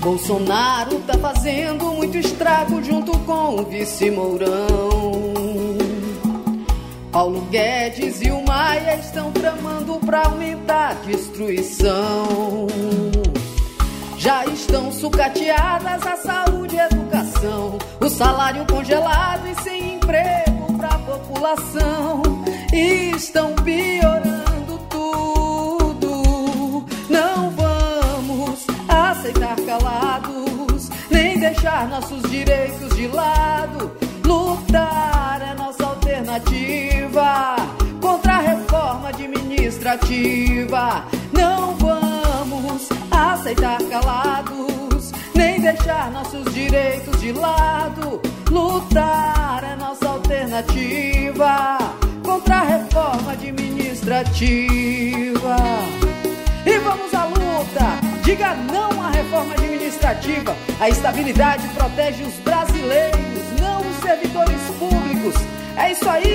Bolsonaro tá fazendo muito estrago junto com o vice Mourão. Paulo Guedes e o Maia estão tramando pra aumentar a destruição. Já estão sucateadas a saúde e a educação, o salário congelado e sem emprego pra população. Deixar nossos direitos de lado. Lutar é nossa alternativa contra a reforma administrativa. Não vamos aceitar calados, nem deixar nossos direitos de lado. Lutar é nossa alternativa contra a reforma administrativa. Diga não à reforma administrativa. A estabilidade protege os brasileiros, não os servidores públicos. É isso aí.